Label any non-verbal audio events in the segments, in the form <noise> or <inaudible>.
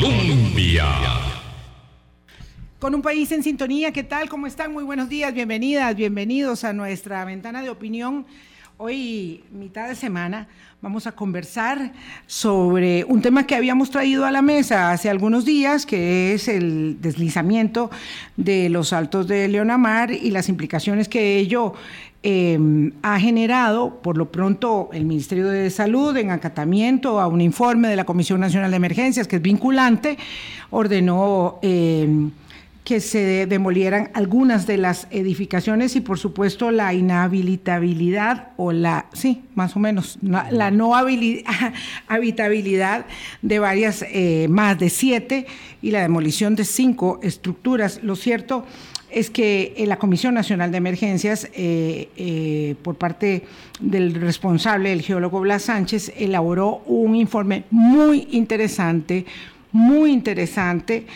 Colombia. Con un país en sintonía, ¿qué tal? ¿Cómo están? Muy buenos días, bienvenidas, bienvenidos a nuestra ventana de opinión. Hoy, mitad de semana, vamos a conversar sobre un tema que habíamos traído a la mesa hace algunos días, que es el deslizamiento de los altos de Leonamar y las implicaciones que ello Em, ha generado, por lo pronto, el Ministerio de Salud, en acatamiento a un informe de la Comisión Nacional de Emergencias, que es vinculante, ordenó em, que se demolieran algunas de las edificaciones y, por supuesto, la inhabilitabilidad o la, sí, más o menos, la no <laughs> habitabilidad de varias, eh, más de siete, y la demolición de cinco estructuras. Lo cierto es que la Comisión Nacional de Emergencias, eh, eh, por parte del responsable, el geólogo Blas Sánchez, elaboró un informe muy interesante, muy interesante.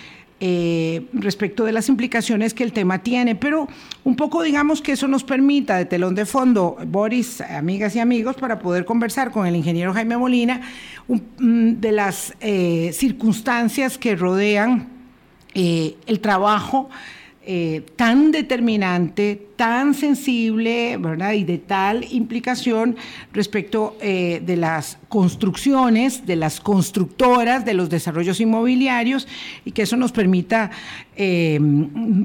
Eh, respecto de las implicaciones que el tema tiene, pero un poco digamos que eso nos permita de telón de fondo, Boris, amigas y amigos, para poder conversar con el ingeniero Jaime Molina mm, de las circunstancias que rodean el trabajo eh, tan determinante, tan sensible, ¿verdad? Y de tal implicación respecto eh, de las construcciones, de las constructoras, de los desarrollos inmobiliarios, y que eso nos permita, eh,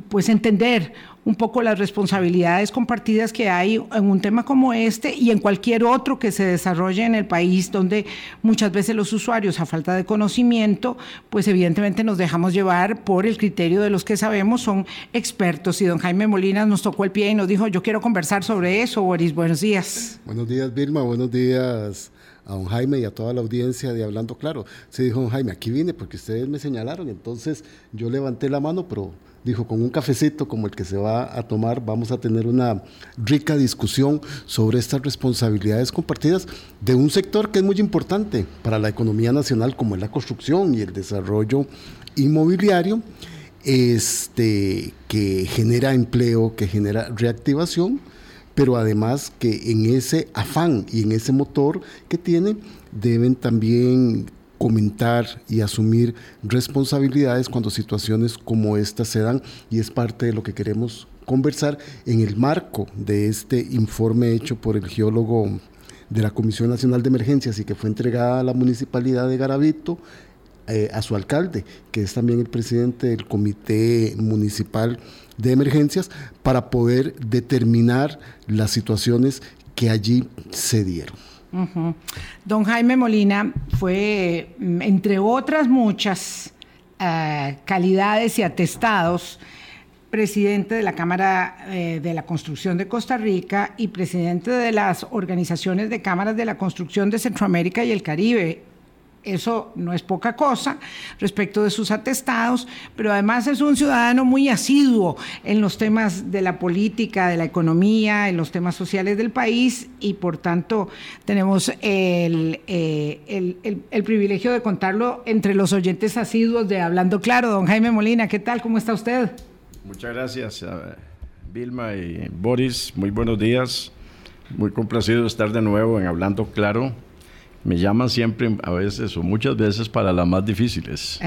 pues, entender un poco las responsabilidades compartidas que hay en un tema como este y en cualquier otro que se desarrolle en el país, donde muchas veces los usuarios, a falta de conocimiento, pues evidentemente nos dejamos llevar por el criterio de los que sabemos, son expertos. Y don Jaime Molina nos tocó el pie y nos dijo, yo quiero conversar sobre eso, Boris. Buenos días. Buenos días, Vilma. Buenos días a don Jaime y a toda la audiencia de Hablando Claro. Se dijo, don Jaime, aquí vine porque ustedes me señalaron, entonces yo levanté la mano, pero dijo, con un cafecito como el que se va a tomar, vamos a tener una rica discusión sobre estas responsabilidades compartidas de un sector que es muy importante para la economía nacional, como es la construcción y el desarrollo inmobiliario, este, que genera empleo, que genera reactivación, pero además que en ese afán y en ese motor que tiene, deben también comentar y asumir responsabilidades cuando situaciones como esta se dan y es parte de lo que queremos conversar en el marco de este informe hecho por el geólogo de la Comisión Nacional de Emergencias y que fue entregada a la Municipalidad de Garavito, eh, a su alcalde, que es también el presidente del Comité Municipal de Emergencias, para poder determinar las situaciones que allí se dieron. Don Jaime Molina fue, mm, entre otras muchas eh, calidades y atestados, presidente de la Cámara eh, de la Construcción de Costa Rica y presidente de las organizaciones de cámaras de la construcción de Centroamérica y el Caribe, eso no es poca cosa respecto de sus atestados, pero además es un ciudadano muy asiduo en los temas de la política, de la economía, en los temas sociales del país y por tanto tenemos el, eh, el, privilegio de contarlo entre los oyentes asiduos de Hablando Claro. Don Jaime Molina, ¿qué tal? ¿Cómo está usted? Muchas gracias, Vilma y Boris. Muy buenos días. Muy complacido de estar de nuevo en Hablando Claro me llaman siempre, a veces o muchas veces, para las más difíciles.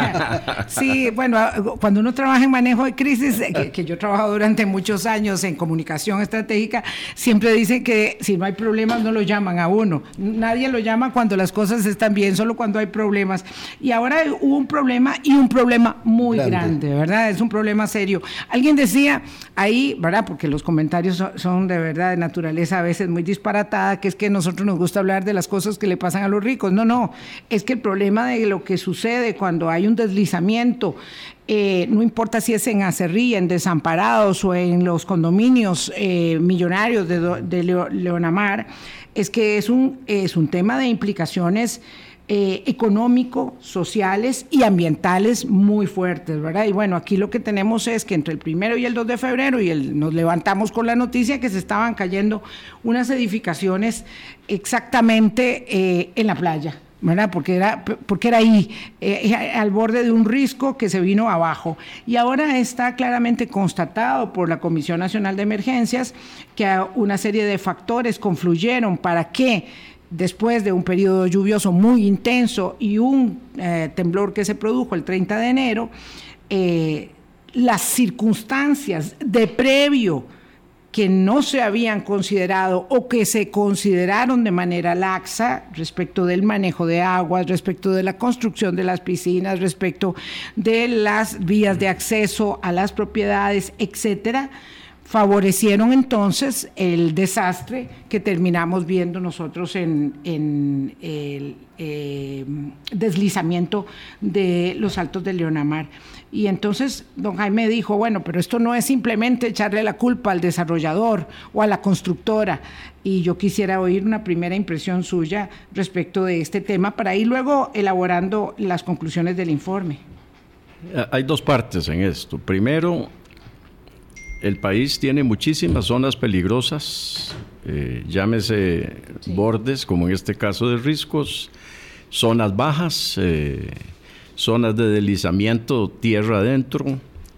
<laughs> sí, bueno, cuando uno trabaja en manejo de crisis, eh, que, yo he trabajado durante muchos años en comunicación estratégica, siempre dicen que si no hay problemas no lo llaman a uno. Nadie lo llama cuando las cosas están bien, solo cuando hay problemas. Y ahora hubo un problema y un problema muy grande, ¿verdad? Es un problema serio. Alguien decía ahí, ¿verdad? Porque los comentarios son, son de verdad de naturaleza a veces muy disparatada, que es que a nosotros nos gusta hablar de las cosas que le pasan a los ricos. No, no, es que el problema de lo que sucede cuando hay un deslizamiento, eh, no importa si es en Acerrí, en Desamparados o en los condominios eh, millonarios de, Leonamar, es que es un, es un tema de implicaciones eh, económico, sociales y ambientales muy fuertes, ¿verdad? Y bueno, aquí lo que tenemos es que entre el primero y el 2 de febrero, y el, nos levantamos con la noticia que se estaban cayendo unas edificaciones exactamente eh, en la playa. ¿Verdad? Porque era, porque era ahí, eh, al borde de un risco que se vino abajo. Y ahora está claramente constatado por la Comisión Nacional de Emergencias que una serie de factores confluyeron para que después de un periodo lluvioso muy intenso y un eh, temblor que se produjo el 30 de enero, eh, las circunstancias de previo que no se habían considerado o que se consideraron de manera laxa respecto del manejo de aguas, respecto de la construcción de las piscinas, respecto de las vías de acceso a las propiedades, etcétera, favorecieron entonces el desastre que terminamos viendo nosotros en, el eh, deslizamiento de los altos de Leonamar. Y entonces don Jaime dijo, bueno, pero esto no es simplemente echarle la culpa al desarrollador o a la constructora. Y yo quisiera oír una primera impresión suya respecto de este tema para ir luego elaborando las conclusiones del informe. Hay dos partes en esto. Primero, el país tiene muchísimas zonas peligrosas, eh, llámese bordes, como en este caso de riscos, zonas bajas, eh, zonas de deslizamiento tierra adentro.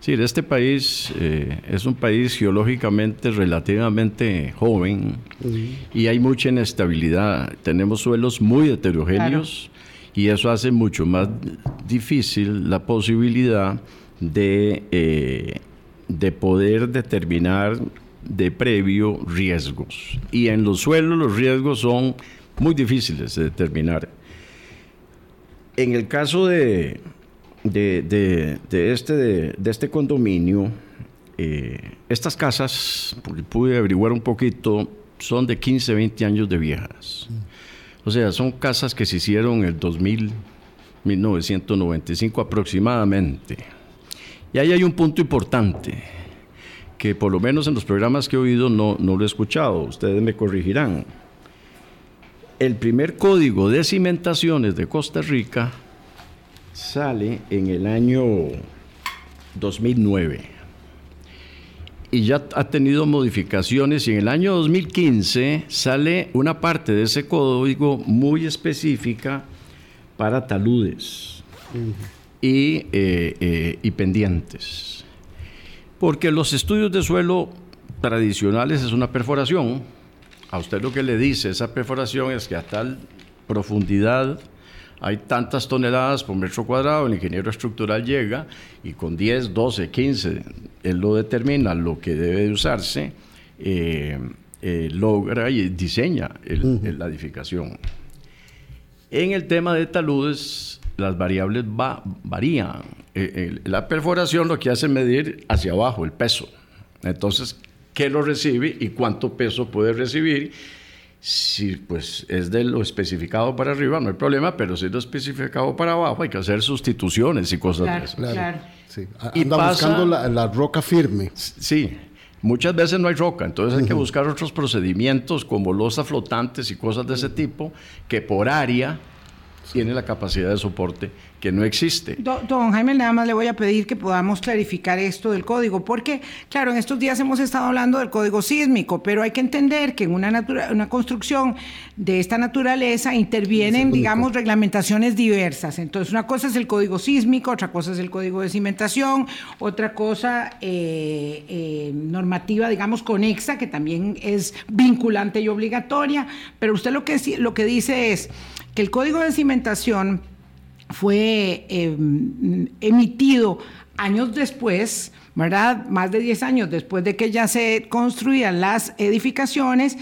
Sí, este país eh, es un país geológicamente relativamente joven y hay mucha inestabilidad. Tenemos suelos muy heterogéneos y eso hace mucho más difícil la posibilidad de de poder determinar de previo riesgos. Y en los suelos los riesgos son muy difíciles de determinar. En el caso de, de, este, de, este condominio, eh, estas casas, pude averiguar un poquito, son de 15, 20 años de viejas. O sea, son casas que se hicieron en el 2000, 1995 aproximadamente. Y ahí hay un punto importante, que por lo menos en los programas que he oído no, no lo he escuchado, ustedes me corregirán. El primer código de cimentaciones de Costa Rica sale en el año 2009 y ya ha tenido modificaciones y en el año 2015 sale una parte de ese código muy específica para taludes y, eh, eh, y pendientes. Porque los estudios de suelo tradicionales es una perforación. A usted lo que le dice esa perforación es que a tal profundidad hay tantas toneladas por metro cuadrado, el ingeniero estructural llega y con 10, 12, 15, él lo determina lo que debe de usarse, eh, logra y diseña la edificación. En el tema de taludes, las variables varían. Eh, la perforación lo que hace es medir hacia abajo el peso. Entonces, ¿qué lo recibe y cuánto peso puede recibir? Si pues es de lo especificado para arriba, no hay problema, pero si es lo especificado para abajo, hay que hacer sustituciones y cosas de esas. Claro. Sí. Anda buscando la, roca firme. Sí, Muchas veces no hay roca, entonces hay que buscar otros procedimientos como losas flotantes y cosas de ese tipo que por área tiene la capacidad de soporte que no existe. Don, Jaime, nada más le voy a pedir que podamos clarificar esto del código, porque, claro, en estos días hemos estado hablando del código sísmico, pero hay que entender que en una, una construcción de esta naturaleza intervienen, digamos, reglamentaciones diversas. Entonces, una cosa es el código sísmico, otra cosa es el código de cimentación, otra cosa eh, eh, normativa, digamos, conexa, que también es vinculante y obligatoria, pero usted lo que, lo que dice es que el código de cimentación fue em, emitido años después, ¿verdad? Más de 10 años después de que ya se construían las edificaciones.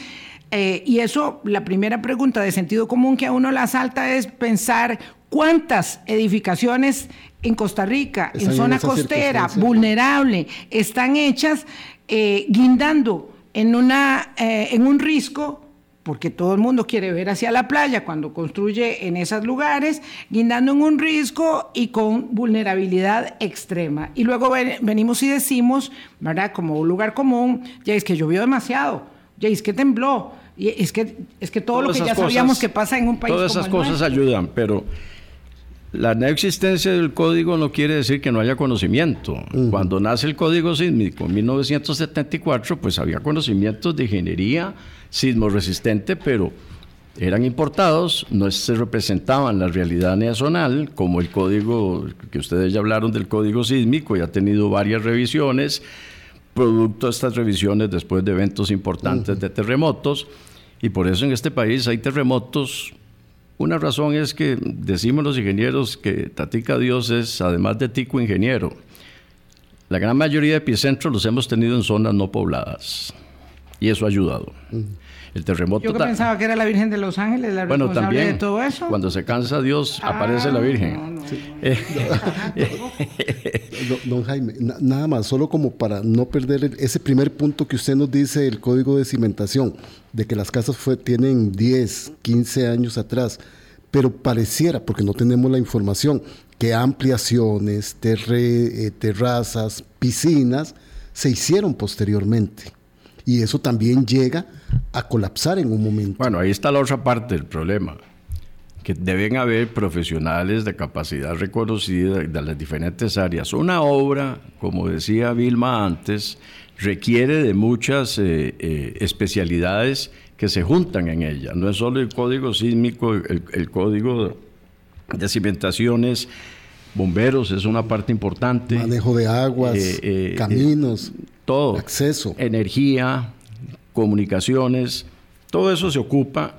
Eh, y eso, la primera pregunta de sentido común que a uno la salta es pensar cuántas edificaciones en Costa Rica, en zona costera, vulnerable, están hechas eh, guindando en, una, eh, en un risco porque todo el mundo quiere ver hacia la playa cuando construye en esos lugares, guindando en un riesgo y con vulnerabilidad extrema. Y luego venimos y decimos, ¿verdad? Como un lugar común, ya es que llovió demasiado, ya es que tembló, y es que, es que todo lo que ya sabíamos que pasa en un país. Todas esas cosas ayudan, pero la no existencia del código no quiere decir que no haya conocimiento. Cuando nace el código sísmico en 1974, pues había conocimientos de ingeniería sismo resistente, pero eran importados, no se representaban la realidad nacional, como el código, que ustedes ya hablaron del código sísmico, y ha tenido varias revisiones, producto de estas revisiones después de eventos importantes de terremotos, Y por eso en este país hay terremotos. Una razón es que decimos los ingenieros que Tatica Dios es, además de tico, ingeniero. La gran mayoría de epicentros los hemos tenido en zonas no pobladas. Y eso ha ayudado. El terremoto. Yo que pensaba que era la Virgen de los Ángeles la bueno, responsable también, de todo eso. Cuando se cansa Dios, aparece la Ah, Virgen. no, no, <laughs> Don, don Jaime, na- nada más, solo como para no perder el- ese primer punto que usted nos dice del código de cimentación, de que las casas fue, tienen 10, 15 años atrás, pero pareciera, porque no tenemos la información, que ampliaciones, terre- eh, terrazas, piscinas se hicieron posteriormente. Y eso también llega a colapsar en un momento. Bueno, ahí está la otra parte del problema, que deben haber profesionales de capacidad reconocida de las diferentes áreas. Una obra, como decía Vilma antes, requiere de muchas eh, eh, especialidades que se juntan en ella. No es solo el código sísmico, el, el código de cimentaciones, bomberos es una parte importante. Manejo de aguas, Eh, eh, caminos, todo. acceso. Energía, comunicaciones, todo eso se ocupa.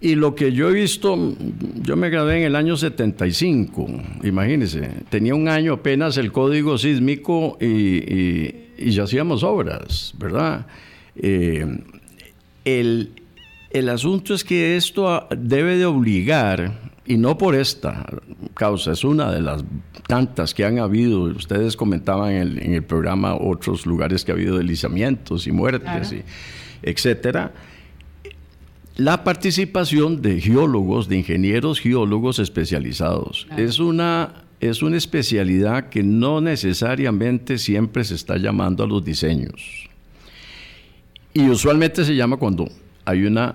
Y lo que yo he visto, yo me gradué en el año 75, imagínense, tenía un año apenas el código sísmico y, y- y ya hacíamos obras, ¿verdad? Eh, el, el asunto es que esto debe de obligar, y no por esta causa, es una de las tantas que han habido, ustedes comentaban en el, en el programa otros lugares que ha habido deslizamientos y muertes, y etcétera, la participación de geólogos, de ingenieros geólogos especializados. Es, una, es una especialidad que no necesariamente siempre se está llamando a los diseños. Y usualmente se llama cuando hay una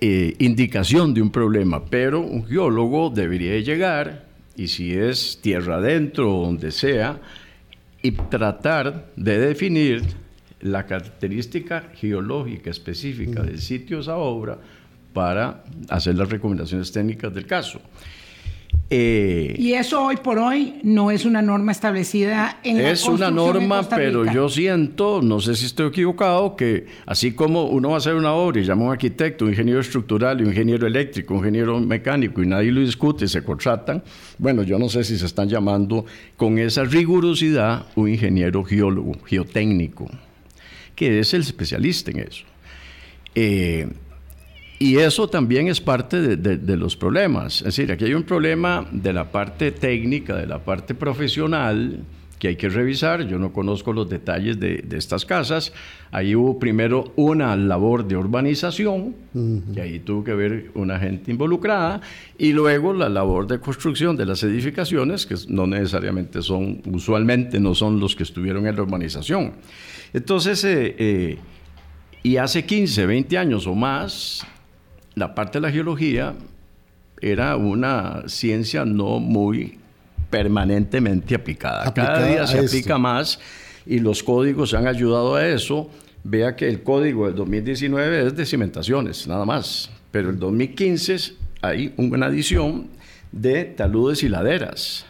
eh, indicación de un problema, pero un geólogo debería llegar y si es tierra adentro o donde sea, y tratar de definir la característica geológica específica del sitio esa obra para hacer las recomendaciones técnicas del caso. Eh, Y eso hoy por hoy no es una norma establecida en la es una norma, pero yo siento, no sé si estoy equivocado, que así como uno va a hacer una obra y llama a un arquitecto, un ingeniero estructural, un ingeniero eléctrico, un ingeniero mecánico y nadie lo discute, se contratan, bueno, yo no sé si se están llamando con esa rigurosidad un ingeniero geólogo, geotécnico, que es el especialista en eso. Eh, y eso también es parte de, de- de los problemas. Es decir, aquí hay un problema de la parte técnica, de la parte profesional, que hay que revisar. Yo no conozco los detalles de, de estas casas. Ahí hubo primero una labor de urbanización, que ahí tuvo que ver una gente involucrada, y luego la labor de construcción de las edificaciones, que no necesariamente son, usualmente no son los que estuvieron en la urbanización. Entonces, eh, eh, y hace 15, 20 años o más, la parte de la geología era una ciencia no muy permanentemente aplicada. Cada día se esto. aplica más y los códigos han ayudado a eso. Vea que el código del 2019 es de cimentaciones, nada más. Pero el 2015 hay una adición de taludes y laderas.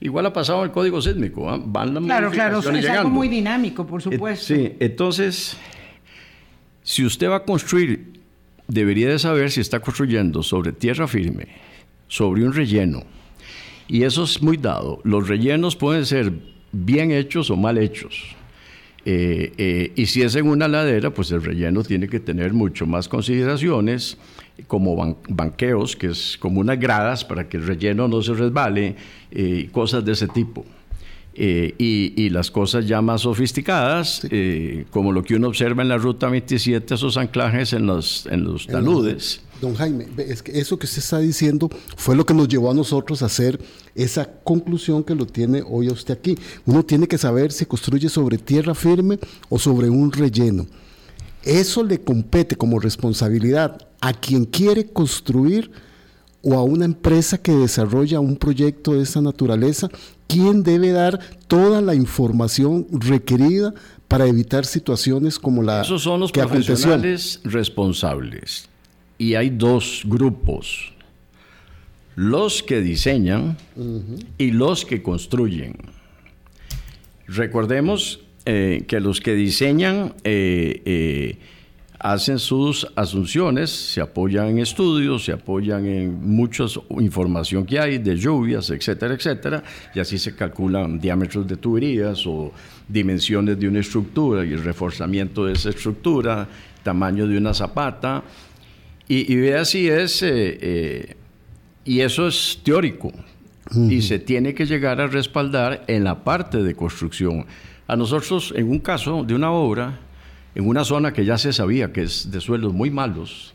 Igual ha pasado en el código sísmico, ¿ah? van las Claro, claro, es algo llegando. muy dinámico, por Eh, supuesto. Sí, entonces, si usted va a construir, debería de saber si está construyendo sobre tierra firme, sobre un relleno. Y eso es muy dado. Los rellenos pueden ser bien hechos o mal hechos. Eh, eh, y si es en una ladera, pues el relleno tiene que tener mucho más consideraciones, como ban- banqueos, que es como unas gradas para que el relleno no se resbale, eh, cosas de ese tipo. Eh, y, y las cosas ya más sofisticadas, eh, como lo que uno observa en la Ruta 27, esos anclajes en los, en los taludes. Don Jaime, es que eso que usted está diciendo fue lo que nos llevó a nosotros a hacer esa conclusión que lo tiene hoy a usted aquí. Uno tiene que saber si construye sobre tierra firme o sobre un relleno. Eso le compete como responsabilidad a quien quiere construir o a una empresa que desarrolla un proyecto de esa naturaleza, quien debe dar toda la información requerida para evitar situaciones como la Esos son los que aconteció. profesionales responsables. Y hay dos grupos. Los que diseñan y los que construyen. Recordemos eh, que los que diseñan, eh, eh, hacen sus asunciones, se apoyan en estudios, se apoyan en mucha información que hay de lluvias, etcétera, etcétera, y así se calculan diámetros de tuberías o dimensiones de una estructura y el reforzamiento de esa estructura, tamaño de una zapata, y, ve así es, eh, eh, y eso es teórico, y se tiene que llegar a respaldar en la parte de construcción. A nosotros, en un caso de una obra, en una zona que ya se sabía que es de suelos muy malos,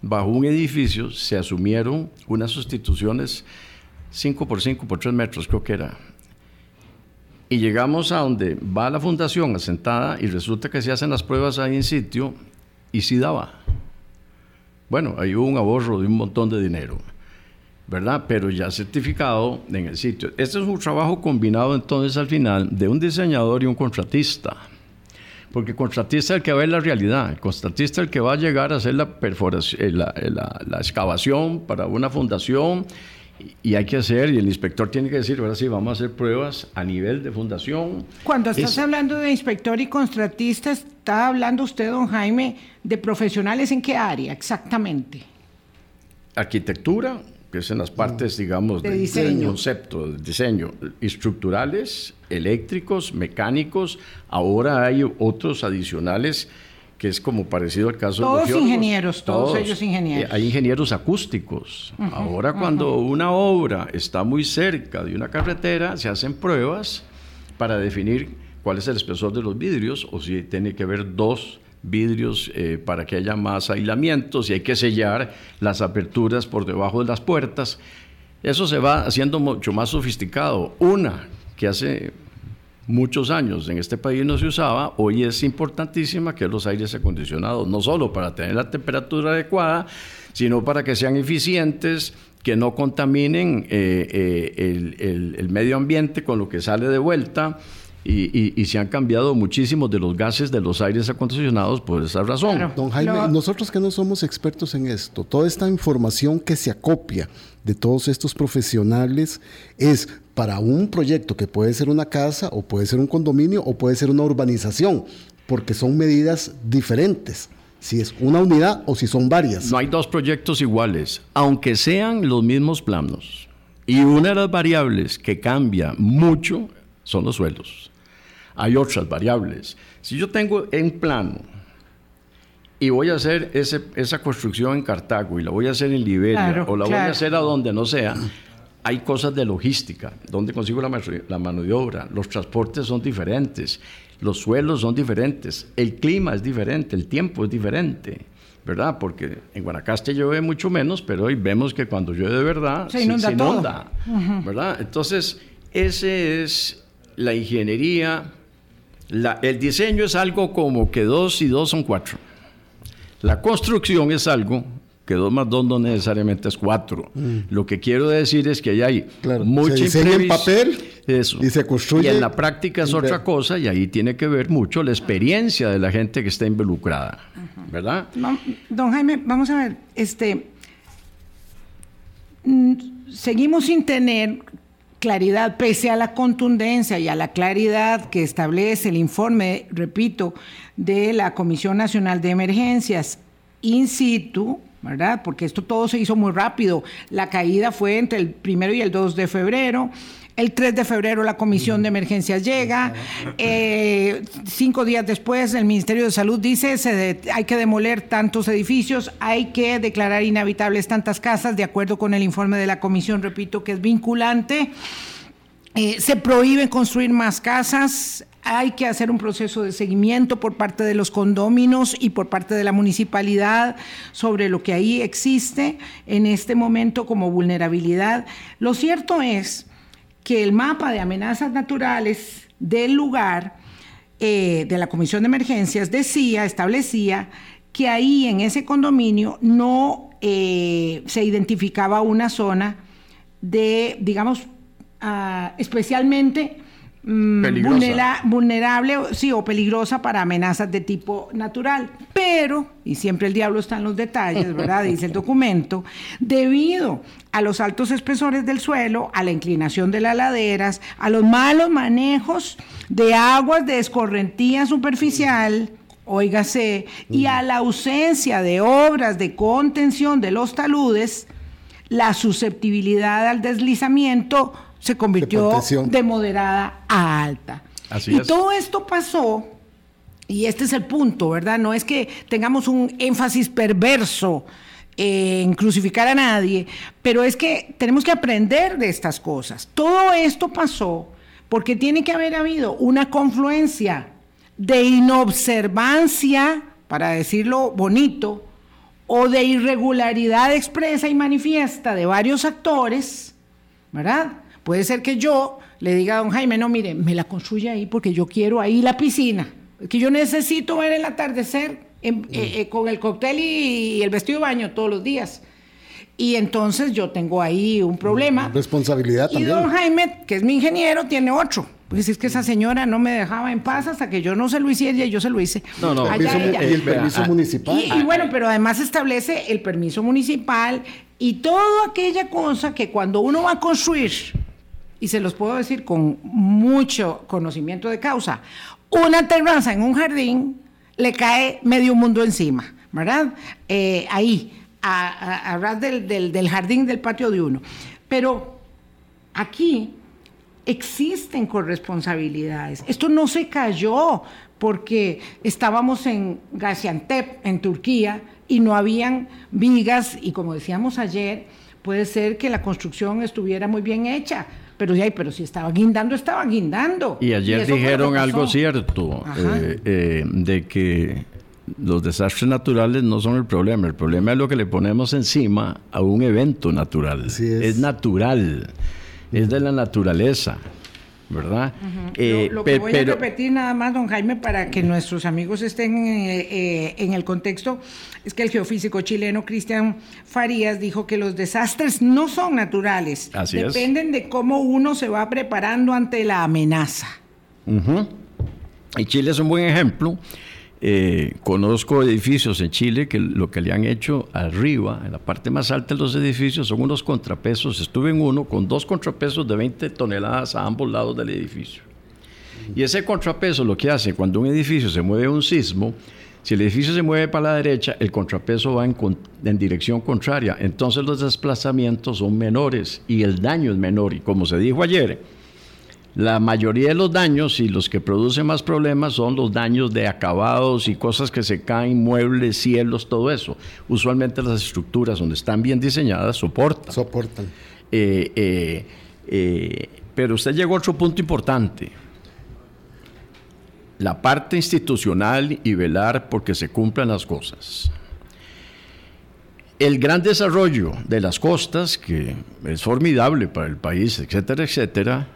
bajo un edificio se asumieron unas sustituciones 5 por 5 por 3 metros, creo que era. Y llegamos a donde va la fundación asentada y resulta que se hacen las pruebas ahí en sitio y sí daba. Bueno, ahí hubo un ahorro de un montón de dinero, ¿verdad? Pero ya certificado en el sitio. Este es un trabajo combinado entonces al final de un diseñador y un contratista porque el contratista es el que ver la realidad, el contratista es el que va a llegar a hacer la, perforación, eh, la, la, excavación para una fundación y hay que hacer, y el inspector tiene que decir, ahora sí, vamos a hacer pruebas a nivel de fundación. Cuando estás hablando de inspector y contratista, está hablando usted, don Jaime, de profesionales en qué área exactamente? Arquitectura, que es en las partes, digamos, de diseño. concepto, de diseño, estructurales, eléctricos, mecánicos, ahora hay otros adicionales que es como parecido al caso de los ingenieros, todos, todos, ellos ingenieros. Eh, hay ingenieros acústicos. ahora cuando una obra está muy cerca de una carretera, se hacen pruebas para definir cuál es el espesor de los vidrios o si tiene que haber dos vidrios eh, para que haya más aislamiento, si hay que sellar las aperturas por debajo de las puertas. Eso se va haciendo mucho más sofisticado. Una que hace muchos años en este país no se usaba, hoy es importantísima, que los aires acondicionados, no solo para tener la temperatura adecuada, sino para que sean eficientes, que no contaminen eh, eh, el medio ambiente con lo que sale de vuelta y, se han cambiado muchísimos de los gases de los aires acondicionados por esa razón. Don Jaime, nosotros que no somos expertos en esto, toda esta información que se acopia de todos estos profesionales es para un proyecto que puede ser una casa o puede ser un condominio o puede ser una urbanización, porque son medidas diferentes si es una unidad o si son varias. No hay dos proyectos iguales, aunque sean los mismos planos. Y una de las variables que cambia mucho son los suelos hay otras variables. Si yo tengo en plano y voy a hacer ese, esa construcción en Cartago y la voy a hacer en Liberia o la voy a hacer a donde no sea, hay cosas de logística, donde consigo la, la mano de obra, los transportes son diferentes, los suelos son diferentes, el clima es diferente, el tiempo es diferente. ¿verdad? Porque en Guanacaste llueve mucho menos, pero hoy vemos que cuando llueve de verdad se inunda, ¿verdad? Entonces, ese es la ingeniería el diseño es algo como que dos y dos son cuatro. La construcción es algo que dos más dos no necesariamente es cuatro. Mm. Lo que quiero decir es que hay mucha se en papel y se construye. Y en la práctica es otra cosa y ahí tiene que ver mucho la experiencia de la gente que está involucrada, ¿verdad? Don Jaime, vamos a ver, este, seguimos sin tener claridad, pese a la contundencia y a la claridad que establece el informe, repito, de la Comisión Nacional de Emergencias in situ, ¿verdad? Porque esto todo se hizo muy rápido. La caída fue entre el primero y el 2 de febrero. El 3 de febrero la Comisión de Emergencias llega. Eh, cinco días después el Ministerio de Salud dice se hay que demoler tantos edificios, hay que declarar inhabitables tantas casas, de acuerdo con el informe de la Comisión, repito, que es vinculante. Eh, se prohíbe construir más casas, hay que hacer un proceso de seguimiento por parte de los condóminos y por parte de la municipalidad sobre lo que ahí existe en este momento como vulnerabilidad. Lo cierto es que el mapa de amenazas naturales del lugar eh, de la Comisión de Emergencias decía, establecía que ahí en ese condominio no eh, se identificaba una zona de, digamos, ah, especialmente Mm, vulnerable sí, o peligrosa para amenazas de tipo natural. Pero, y siempre el diablo está en los detalles, ¿verdad? Dice el <laughs> documento, debido a los altos espesores del suelo, a la inclinación de las laderas, a los malos manejos de aguas de escorrentía superficial, óigase, y a la ausencia de obras de contención de los taludes, la susceptibilidad al deslizamiento se convirtió de, moderada a alta. y todo esto pasó, y este es el punto, ¿verdad? No es que tengamos un énfasis perverso en crucificar a nadie, pero es que tenemos que aprender de estas cosas. Todo esto pasó porque tiene que haber habido una confluencia de inobservancia, para decirlo bonito, o de irregularidad expresa y manifiesta de varios actores, ¿verdad? Puede ser que yo le diga a don Jaime, no, mire, me la construye ahí porque yo quiero ahí la piscina, que yo necesito ver el atardecer eh, eh, con el cóctel y, el vestido de baño todos los días. Y entonces yo tengo ahí un problema. Responsabilidad también. Y don Jaime, que es mi ingeniero, tiene otro. Pues es que esa señora no me dejaba en paz hasta que yo no se lo hiciera y yo se lo hice. No, no, y el permiso municipal. Y, bueno, pero además establece el permiso municipal y toda aquella cosa que cuando uno va a construir, y se los puedo decir con mucho conocimiento de causa, una terraza en un jardín le cae medio mundo encima, ¿verdad? Eh, ahí, a, ras del, del jardín del patio de uno. Pero aquí existen corresponsabilidades. Esto no se cayó porque estábamos en Gaziantep, en Turquía, y no habían vigas, y como decíamos ayer, puede ser que la construcción estuviera muy bien hecha, pero, ya, pero si estaba guindando, estaba guindando. Y ayer dijeron algo cierto, eh, eh, de que los desastres naturales no son el problema, el problema es lo que le ponemos encima a un evento natural. es. natural, es de la naturaleza. ¿Verdad? Eh, lo, que voy a repetir nada más, don Jaime, para que nuestros amigos estén en el contexto, es que el geofísico chileno Cristian Farías dijo que los desastres no son naturales, dependen de cómo uno se va preparando ante la amenaza. Y Chile es un buen ejemplo. Eh, conozco edificios en Chile que lo que le han hecho arriba, en la parte más alta de los edificios, son unos contrapesos. Estuve en uno con dos contrapesos de 20 toneladas a ambos lados del edificio. Y ese contrapeso lo que hace cuando un edificio se mueve un sismo, si el edificio se mueve para la derecha, el contrapeso va en, en, dirección contraria. Entonces los desplazamientos son menores y el daño es menor. Y como se dijo ayer, la mayoría de los daños y los que producen más problemas son los daños de acabados y cosas que se caen, muebles, cielos, todo eso. Usualmente las estructuras donde están bien diseñadas soportan. Soportan. Eh, eh, eh, pero usted llegó a otro punto importante la parte institucional y velar porque se cumplan las cosas. El gran desarrollo de las costas, que es formidable para el país, etcétera, etcétera,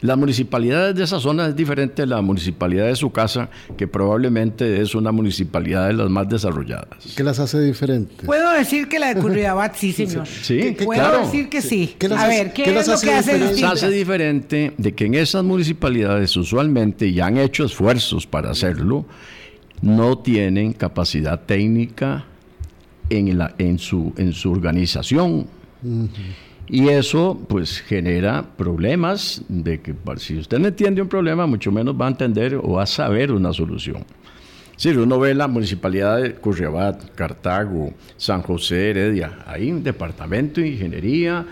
la municipalidad de esa zona es diferente de la municipalidad de su casa, que probablemente es una municipalidad de las más desarrolladas. ¿Qué las hace diferentes? Puedo decir que la de Curridabat sí, señor. Sí, Puedo decir que sí. A ver, ¿qué, es lo que hace diferente? hace diferente de que en esas municipalidades usualmente, ya han hecho esfuerzos para hacerlo, no tienen capacidad técnica en, la, en, su, en su organización. Y eso pues genera problemas de que si usted no entiende un problema, mucho menos va a entender o va a saber una solución. Si uno ve la municipalidad de Curriabat, Cartago, San José, Heredia, hay un departamento de ingeniería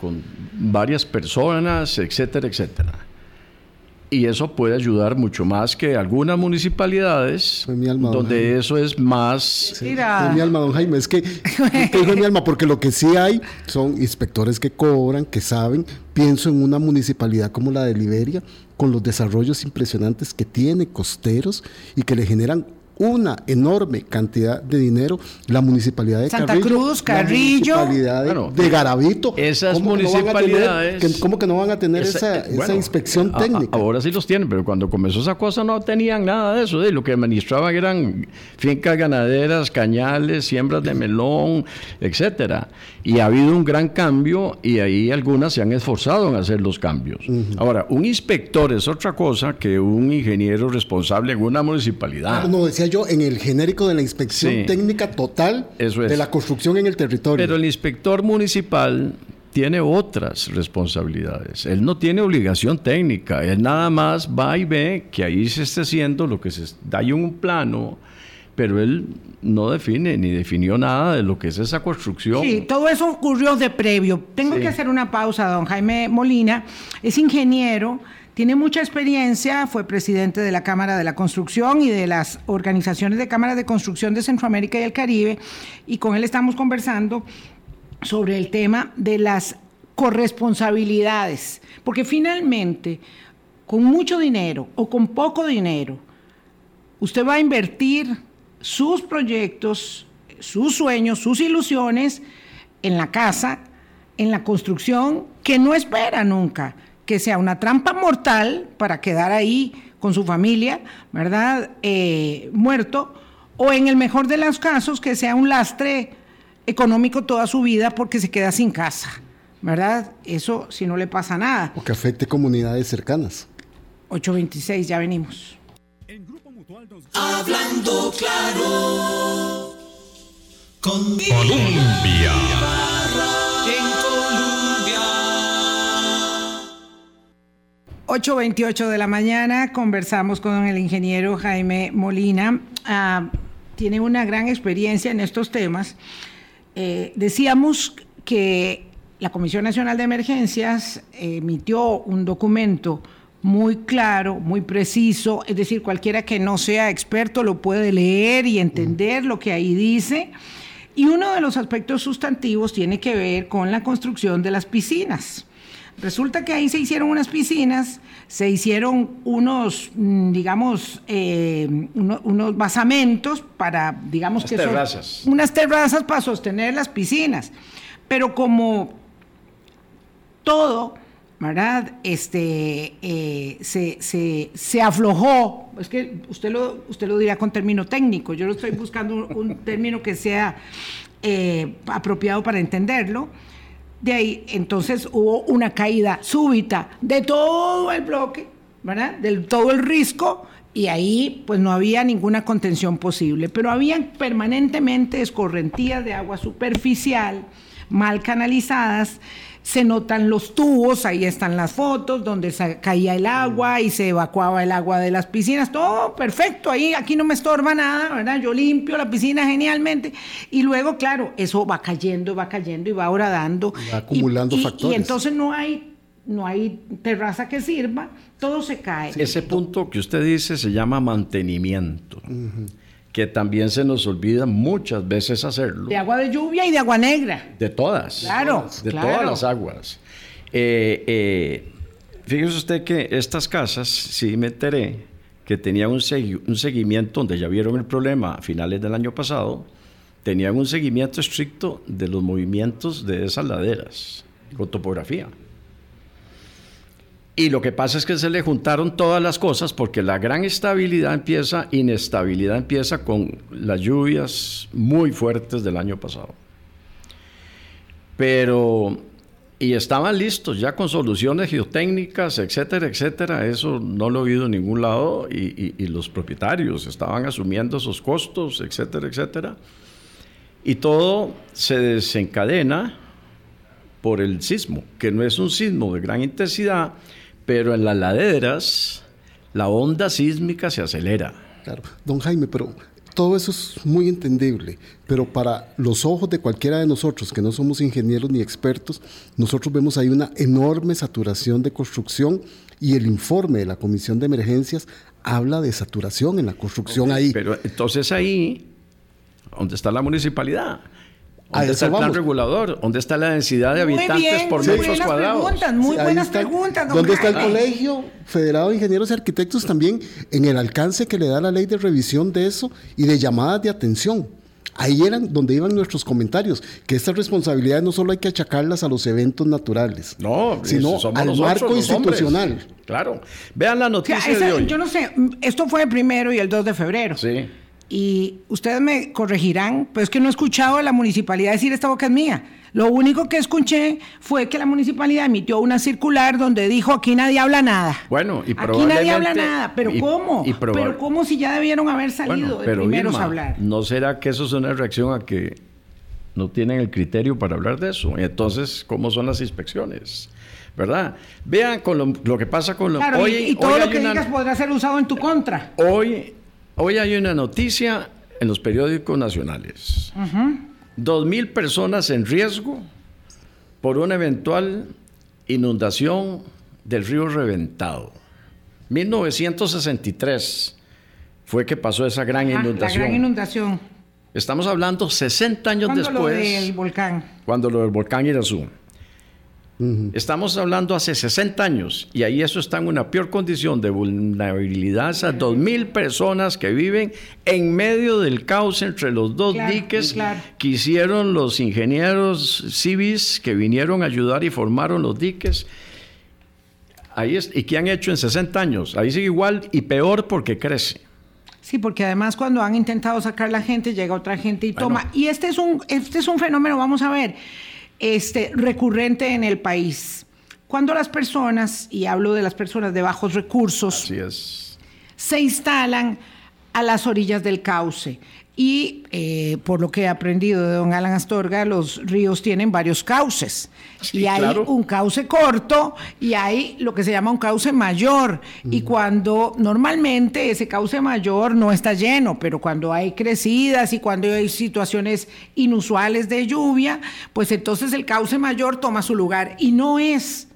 con varias personas, etcétera, etcétera y eso puede ayudar mucho más que algunas municipalidades donde eso es más... Sí, mi alma, don Jaime, es que, que mi alma, porque lo que sí hay son inspectores que cobran, que saben. Pienso en una municipalidad como la de Liberia, con los desarrollos impresionantes que tiene, costeros, y que le generan una enorme cantidad de dinero la municipalidad de Santa Cruz, Carrillo, la municipalidad de, Garavito. Esas municipalidades. ¿Cómo que no van a tener esa, inspección técnica? ahora sí los tienen, pero cuando comenzó esa cosa no tenían nada de eso. De lo que administraban eran fincas ganaderas, cañales, siembras de melón, etcétera. Y ha habido un gran cambio y ahí algunas se han esforzado en hacer los cambios. Ahora, un inspector es otra cosa que un ingeniero responsable en una municipalidad. Ah, no, decía yo, en el genérico de la inspección técnica total de la construcción en el territorio. Pero el inspector municipal tiene otras responsabilidades. Él no tiene obligación técnica. Él nada más va y ve que ahí se esté haciendo lo que se da en un plano, pero él no define ni definió nada de lo que es esa construcción. Sí, todo eso ocurrió de previo. Tengo que hacer una pausa, don Jaime Molina. Es ingeniero. Tiene mucha experiencia, fue presidente de la Cámara de la Construcción y de las organizaciones de cámaras de construcción de Centroamérica y el Caribe, y con él estamos conversando sobre el tema de las corresponsabilidades, porque finalmente, con mucho dinero o con poco dinero, usted va a invertir sus proyectos, sus sueños, sus ilusiones en la casa, en la construcción, que no espera nunca que sea una trampa mortal para quedar ahí con su familia, ¿verdad? Eh, muerto, o en el mejor de los casos, que sea un lastre económico toda su vida porque se queda sin casa, ¿verdad? Eso si no le pasa nada. O que afecte comunidades cercanas. 826, ya venimos. Hablando claro. Con Colombia. 8.28 de la mañana conversamos con el ingeniero Jaime Molina. Ah, tiene una gran experiencia en estos temas. Eh, decíamos que la Comisión Nacional de Emergencias emitió un documento muy claro, muy preciso, es decir, cualquiera que no sea experto lo puede leer y entender lo que ahí dice. Y uno de los aspectos sustantivos tiene que ver con la construcción de las piscinas. Resulta que ahí se hicieron unas piscinas, se hicieron unos, mm, digamos, eh, uno- unos basamentos para, digamos Unas que son- terrazas. unas terrazas para sostener las piscinas. Pero como todo, ¿verdad? Este, eh, se, se- se aflojó, es que usted lo, usted lo dirá con término técnico, yo lo estoy buscando un, un término que sea eh, apropiado para entenderlo. De ahí, entonces hubo una caída súbita de todo el bloque, ¿verdad? Del todo el risco, y ahí pues no había ninguna contención posible, pero habían permanentemente escorrentías de agua superficial, mal canalizadas, se notan los tubos, ahí están las fotos donde caía el agua y se evacuaba el agua de las piscinas, todo perfecto, ahí aquí no me estorba nada, ¿verdad? Yo limpio la piscina genialmente y luego, claro, eso va cayendo, va cayendo y va horadando. Va acumulando y, y- factores. Y entonces no hay, no hay terraza que sirva, todo se cae. Ese punto que usted dice se llama mantenimiento, que también se nos olvida muchas veces hacerlo. De agua de lluvia y de agua negra. De todas. Claro, De claro. todas las aguas. Eh, eh, fíjese usted que estas casas, sí me enteré, que tenían un, segui- un seguimiento, donde ya vieron el problema a finales del año pasado, tenían un seguimiento estricto de los movimientos de esas laderas, con topografía. Y lo que pasa es que se le juntaron todas las cosas porque la gran estabilidad empieza, inestabilidad empieza con las lluvias muy fuertes del año pasado. Pero, y estaban listos ya con soluciones geotécnicas, etcétera, etcétera. Eso no lo he oído en ningún lado y, y- los propietarios estaban asumiendo esos costos, etcétera, etcétera. Y todo se desencadena por el sismo, que no es un sismo de gran intensidad, pero en las laderas la onda sísmica se acelera. Claro, don Jaime, pero todo eso es muy entendible, pero para los ojos de cualquiera de nosotros que no somos ingenieros ni expertos, nosotros vemos ahí una enorme saturación de construcción y el informe de la Comisión de Emergencias habla de saturación en la construcción ahí. Pero entonces ahí, ¿dónde está la municipalidad? A ¿Dónde está el plan vamos. regulador? ¿Dónde está la densidad de Muy habitantes bien, por muy metros buenas cuadrados? preguntas, muy Sí, buenas está- preguntas. don ¿Dónde está el. Colegio Federado de Ingenieros y Arquitectos también en el alcance que le da la ley de revisión de eso y de llamadas de atención? Ahí eran donde iban nuestros comentarios, que estas responsabilidades no solo hay que achacarlas a los eventos naturales, No, sino al nosotros, marco hombres. institucional. Claro. Vean la O sea, noticia esa- de hoy. yo no sé, esto fue el primero y el 2 de febrero. Sí. Y ustedes me corregirán, pero es que no he escuchado a la municipalidad decir esta boca es mía. Lo único que escuché fue que la municipalidad emitió una circular donde dijo aquí nadie habla nada. Bueno, y Aquí nadie habla probablemente- nada, pero y- ¿cómo? y pero ¿cómo si ya debieron haber salido Bueno, de pero primeros Irma, a hablar? ¿no será que eso es una reacción a que no tienen el criterio para hablar de eso. Entonces, ¿cómo son las inspecciones? ¿Verdad? Vean con lo, que pasa con lo... Claro, y, todo lo que digas podrá ser usado en tu contra. Hoy, hoy hay una noticia en los periódicos nacionales. Dos mil personas en riesgo por una eventual inundación del río Reventado. 1963 fue que pasó esa gran inundación. La gran inundación. Estamos hablando 60 años después. Lo del volcán. Cuando lo del volcán Irazú. Estamos hablando hace 60 años y ahí eso está en una peor condición de vulnerabilidad. Esas 2.000 personas que viven en medio del caos entre los dos diques que hicieron los ingenieros civis que vinieron a ayudar y formaron los diques. Ahí es, ¿Y qué han hecho en 60 años? Ahí sigue igual y peor porque crece. Sí, porque además cuando han intentado sacar la gente, llega otra gente y toma. Y este es un, este es un fenómeno, vamos a ver este, recurrente en el país. Cuando las personas, y hablo de las personas de bajos recursos, se instalan a las orillas del cauce. Y eh, por lo que he aprendido de don Alan Astorga, los ríos tienen varios cauces. y hay un cauce corto y hay lo que se llama un cauce mayor. Y cuando normalmente ese cauce mayor no está lleno, pero cuando hay crecidas y cuando hay situaciones inusuales de lluvia, pues entonces el cauce mayor toma su lugar. Y no es,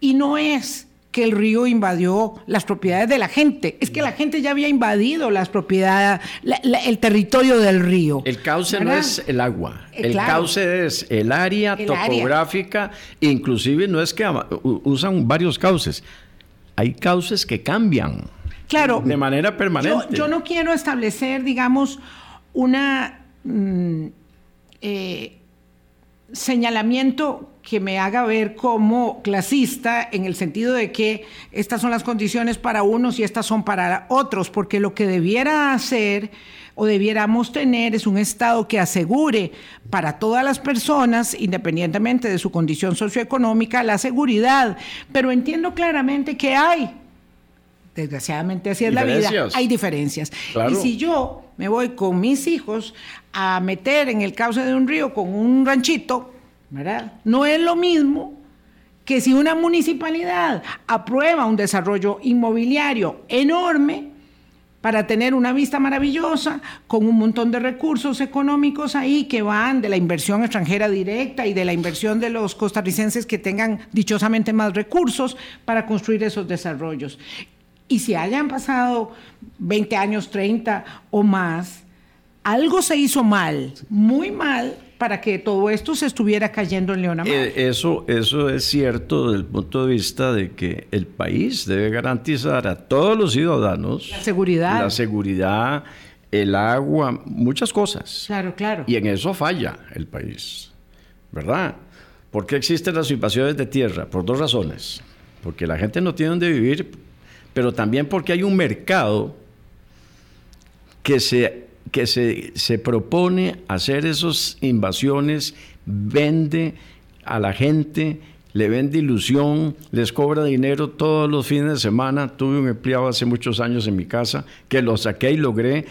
y no es que el río invadió las propiedades de la gente. Es que la gente ya había invadido las propiedades, el territorio del río. El cauce no es el agua. Eh, el cauce es el área topográfica. Inclusive no es que usan varios cauces. Hay cauces que cambian. Claro. De manera permanente. Yo, no quiero establecer, digamos, una... Mm, eh, señalamiento que me haga ver como clasista en el sentido de que estas son las condiciones para unos y estas son para otros, porque lo que debiera hacer o debiéramos tener es un Estado que asegure para todas las personas, independientemente de su condición socioeconómica, la seguridad. Pero entiendo claramente que hay, desgraciadamente así es la vida, hay diferencias. Y si yo me voy con mis hijos a meter en el cauce de un río con un ranchito, ¿verdad? No es lo mismo que si una municipalidad aprueba un desarrollo inmobiliario enorme para tener una vista maravillosa, con un montón de recursos económicos ahí que van de la inversión extranjera directa y de la inversión de los costarricenses que tengan dichosamente más recursos para construir esos desarrollos. Y si hayan pasado 20 años, 30 o más, algo se hizo mal, muy mal, para que todo esto se estuviera cayendo en Leona eh, eso, eso es cierto desde el punto de vista de que el país debe garantizar a todos los ciudadanos la seguridad, la seguridad, el agua, muchas cosas. Claro, claro. Y en eso falla el país, ¿verdad? ¿Por qué existen las invasiones de tierra? Por dos razones. Porque la gente no tiene donde vivir, pero también porque hay un mercado que se que se, se propone hacer esas invasiones, vende a la gente, le vende ilusión, les cobra dinero todos los fines de semana. Tuve un empleado hace muchos años en mi casa que lo saqué y logré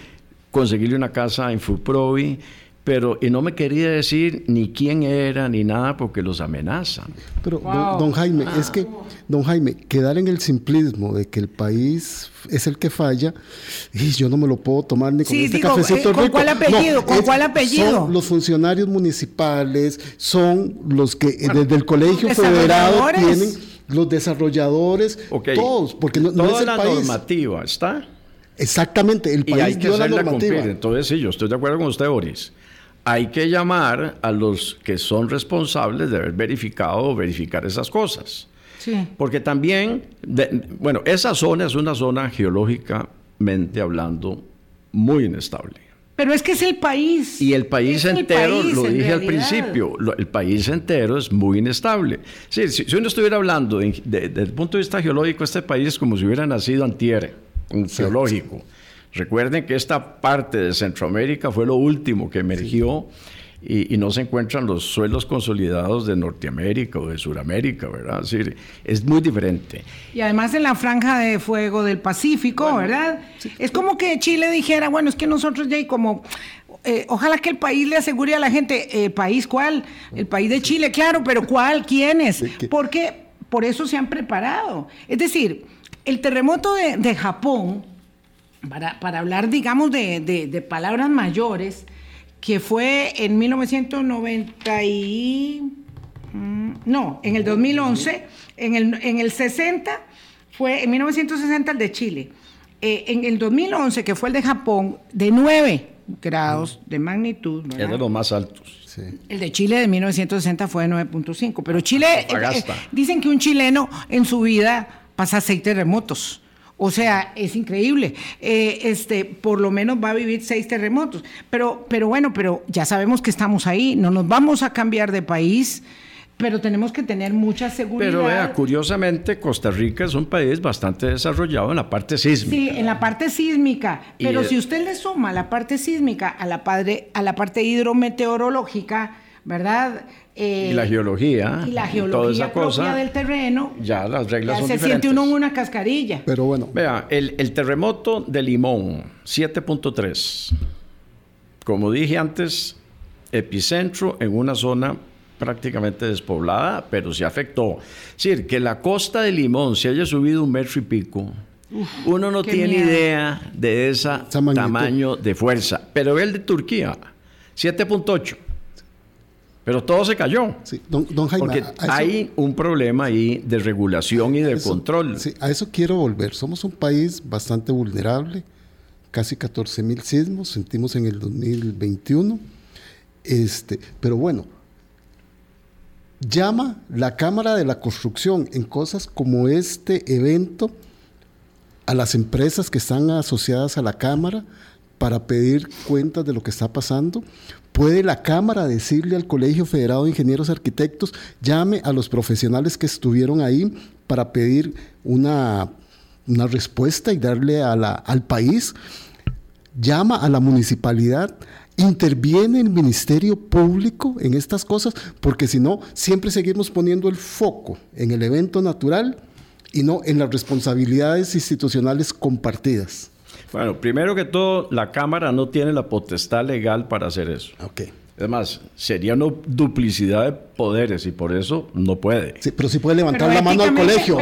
conseguirle una casa en Fulprovi pero y no me quería decir ni quién era ni nada porque los amenazan. Pero don, Jaime, es que don Jaime, quedar en el simplismo de que el país es el que falla, y yo no me lo puedo tomar ni con este cafecito eh, ¿con Cuál apellido? ¿Con cuál apellido? Son los funcionarios municipales, son los que desde el colegio federado tienen los desarrolladores, todos, porque no, Toda es el la país. normativa está. Exactamente, el país y hay que dio la normativa. Cumplir. Entonces sí, yo estoy de acuerdo con usted, Boris hay que llamar a los que son responsables de haber verificado o verificar esas cosas. Sí. Porque también, bueno, esa zona es una zona geológicamente hablando muy inestable. Pero es que es el país. Y el país entero, lo dije al principio, el país entero es muy inestable. Sí, si, uno estuviera hablando desde el punto de vista geológico, este país es como si hubiera nacido antier, un geológico. Recuerden que esta parte de Centroamérica fue lo último que emergió y, no se encuentran los suelos consolidados de Norteamérica o de Sudamérica, ¿verdad? Es, decir, es muy diferente. Y además en la franja de fuego del Pacífico, ¿verdad? Es como que Chile dijera, bueno, es que nosotros ya hay como eh, ojalá que el país le asegure a la gente, ¿el país cuál? El país de Chile, claro, pero ¿cuál? <laughs> ¿Quiénes? Porque por eso se han preparado. Es decir, el terremoto de, Japón, para, para, hablar, digamos, de, de, palabras mayores, que fue en 1990 y... Mm, no, en el 2011, en el, en el 60, fue en 1960 el de Chile. Eh, en el 2011, que fue el de Japón, de 9 grados de magnitud. Es de los más altos. El de Chile de 1960 fue de 9.5. Pero Chile, eh, eh, dicen que un chileno en su vida pasa seis terremotos. O sea, es increíble. este, por lo menos va a vivir seis terremotos. Pero, pero bueno, pero ya sabemos que estamos ahí. No nos vamos a cambiar de país pero tenemos que tener mucha seguridad. Pero vea, curiosamente, Costa Rica es un país bastante desarrollado en la parte sísmica. Sí, en la parte sísmica. Pero si usted le suma la parte sísmica a la, padre, a la parte hidrometeorológica, ¿verdad? Eh, y la geología. Y la geología toda esa cosa, del terreno. Ya las reglas ya son se siente uno en una cascarilla. Pero bueno. Vea, el, el terremoto de Limón, 7.3. Como dije antes, epicentro en una zona prácticamente despoblada, pero se afectó. Es decir, que la costa de Limón se haya subido un metro y pico, uno no tiene idea de ese tamaño de fuerza. Pero ve el de Turquía, 7.8. Pero todo se cayó. Sí, don, Jaime, Porque hay un problema ahí de regulación y de control. Sí, a eso quiero volver. Somos un país bastante vulnerable, casi 14 mil sismos, sentimos en el 2021. Este, pero bueno, llama la Cámara de la Construcción en cosas como este evento a las empresas que están asociadas a la Cámara para pedir cuentas de lo que está pasando. ¿Puede la Cámara decirle al Colegio Federado de Ingenieros Arquitectos, llame a los profesionales que estuvieron ahí para pedir una, una respuesta y darle al país? Llama a la municipalidad interviene el Ministerio Público en estas cosas, porque si no, siempre seguimos poniendo el foco en el evento natural y no en las responsabilidades institucionales compartidas. Bueno, primero que todo, la Cámara no tiene la potestad legal para hacer eso. Okay. Además, sería una duplicidad de poderes y por eso no puede. Sí, pero sí puede levantar la mano al colegio.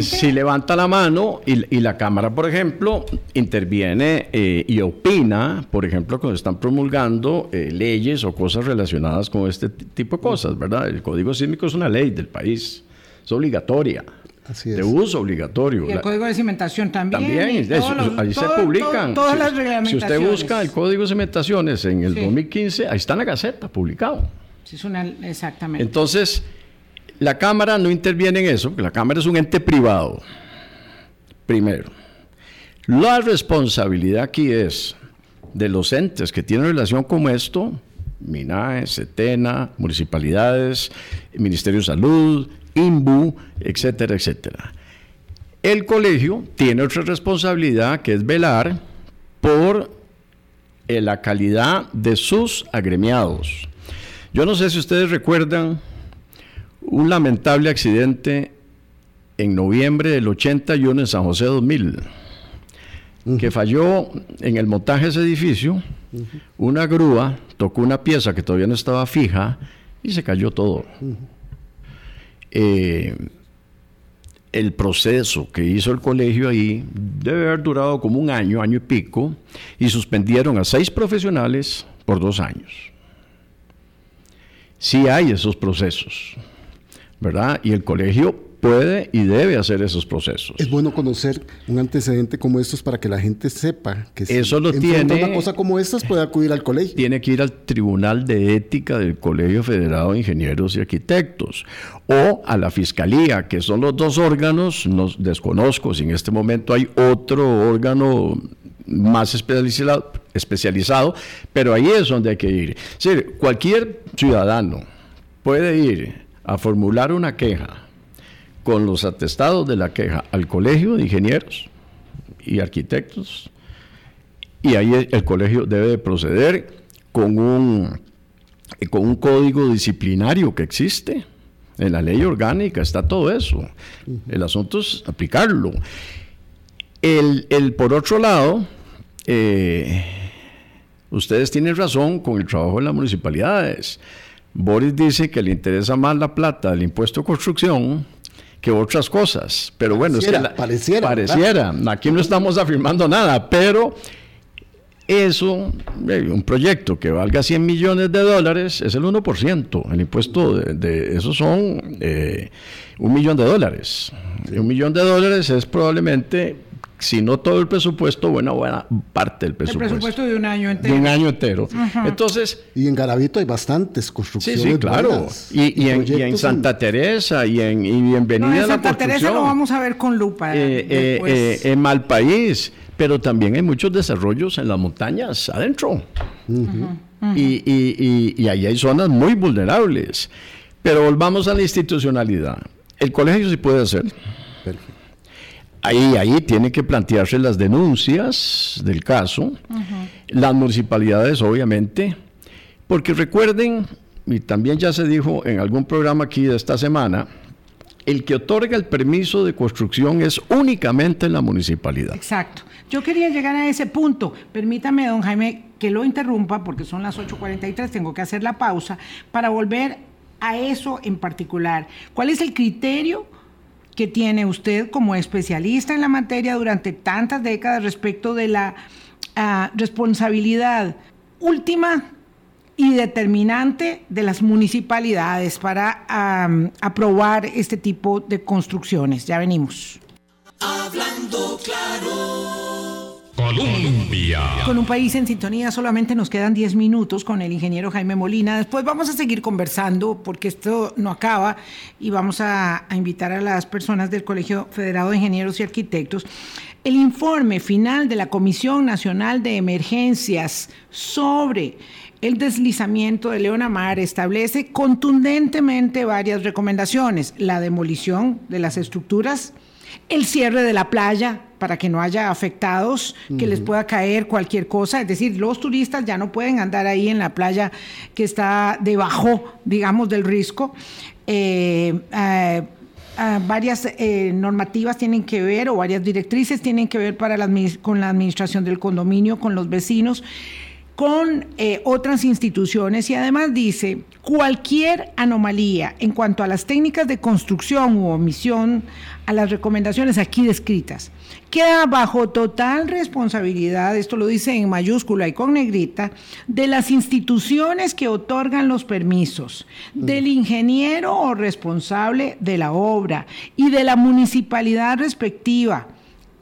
Si, levanta la mano y, la Cámara, por ejemplo, interviene eh, y opina, por ejemplo, cuando están promulgando eh, leyes o cosas relacionadas con este tipo de cosas, ¿verdad? El Código Sísmico es una ley del país, es obligatoria. Así es. de uso obligatorio. Y el código de cimentación también. También, ahí se publican. todas las reglamentaciones. Si usted busca el código de cimentaciones en el 2015, ahí está en la Gaceta publicado. Sí, es una, exactamente. Entonces, la Cámara no interviene en eso, porque la Cámara es un ente privado. Primero. La responsabilidad aquí es de los entes que tienen relación con esto, MINAE, CETENA, municipalidades, Ministerio de Salud, INBU, etcétera, etcétera. El colegio tiene otra responsabilidad que es velar por eh, la calidad de sus agremiados. Yo no sé si ustedes recuerdan un lamentable accidente en noviembre del 81 en San José 2000, que falló en el montaje de ese edificio, una grúa tocó una pieza que todavía no estaba fija y se cayó todo. Eh, el proceso que hizo el colegio ahí debe haber durado como un año, año y pico, y suspendieron a seis profesionales por dos años. Sí hay esos procesos, ¿verdad? Y el colegio puede y debe hacer esos procesos. Es bueno conocer un antecedente como estos para que la gente sepa que eso lo tiene una cosa como estas puede acudir al colegio. Tiene que ir al Tribunal de Ética del Colegio Federado de Ingenieros y Arquitectos o a la Fiscalía, que son los dos órganos, nos desconozco si en este momento hay otro órgano más especializado, especializado, pero ahí es donde hay que ir. Es decir, cualquier ciudadano puede ir a formular una queja con los atestados de la queja al Colegio de Ingenieros y Arquitectos y ahí el colegio debe proceder con un, con un código disciplinario que existe. En la ley orgánica está todo eso. El asunto es aplicarlo. El, por otro lado, eh, ustedes tienen razón con el trabajo de las municipalidades. Boris dice que le interesa más la plata del impuesto de construcción que otras cosas. Pero bueno, Pareciera, es que la- pareciera, pareciera. Aquí no estamos afirmando nada, pero eso, eh, un proyecto que valga 100 millones de dólares es el 1%. El impuesto de, de eso son eh, un millón de dólares. Un millón de dólares es probablemente, si no todo el presupuesto, buena, buena parte del El presupuesto. presupuesto de un año de entero. un año entero. Entonces, Y en Garavito hay bastantes Sí, construcciones. sí, claro. buenas, Y, y en, y en Santa Teresa y en, y Bienvenida No, en a la Santa Teresa lo vamos a ver con lupa. eh, eh, eh, en Malpaís, pero también hay muchos desarrollos en las montañas adentro. y, y- y- y ahí hay zonas muy vulnerables. Pero volvamos a la institucionalidad. El colegio sí puede hacer. Perfecto. Ahí, ahí tiene que plantearse las denuncias del caso, las municipalidades obviamente, porque recuerden, y también ya se dijo en algún programa aquí de esta semana, el que otorga el permiso de construcción es únicamente la municipalidad. Exacto. Yo quería llegar a ese punto. Permítame, don Jaime, que lo interrumpa porque son las 8.43, tengo que hacer la pausa para volver a eso en particular. ¿Cuál es el criterio que tiene usted como especialista en la materia durante tantas décadas respecto de la ah, responsabilidad última y determinante de las municipalidades para aprobar este tipo de construcciones? Ya venimos. Hablando claro. Con un país en sintonía solamente nos quedan 10 minutos con el ingeniero Jaime Molina. Después vamos a seguir conversando porque esto no acaba y vamos a, a invitar a las personas del Colegio Federado de Ingenieros y Arquitectos. El informe final de la Comisión Nacional de Emergencias sobre el deslizamiento de Leonamar establece contundentemente varias recomendaciones. La demolición de las estructuras, el cierre de la playa para que no haya afectados, que les pueda caer cualquier cosa. Es decir, los turistas ya no pueden andar ahí en la playa que está debajo, digamos, del risco. Eh, eh, ah, varias eh, normativas tienen que ver o varias directrices tienen que ver para la con la administración del condominio, con los vecinos con eh, otras instituciones y además dice cualquier anomalía en cuanto a las técnicas de construcción u omisión a las recomendaciones aquí descritas queda bajo total responsabilidad, esto lo dice en mayúscula y con negrita, de las instituciones que otorgan los permisos, del ingeniero o responsable de la obra y de la municipalidad respectiva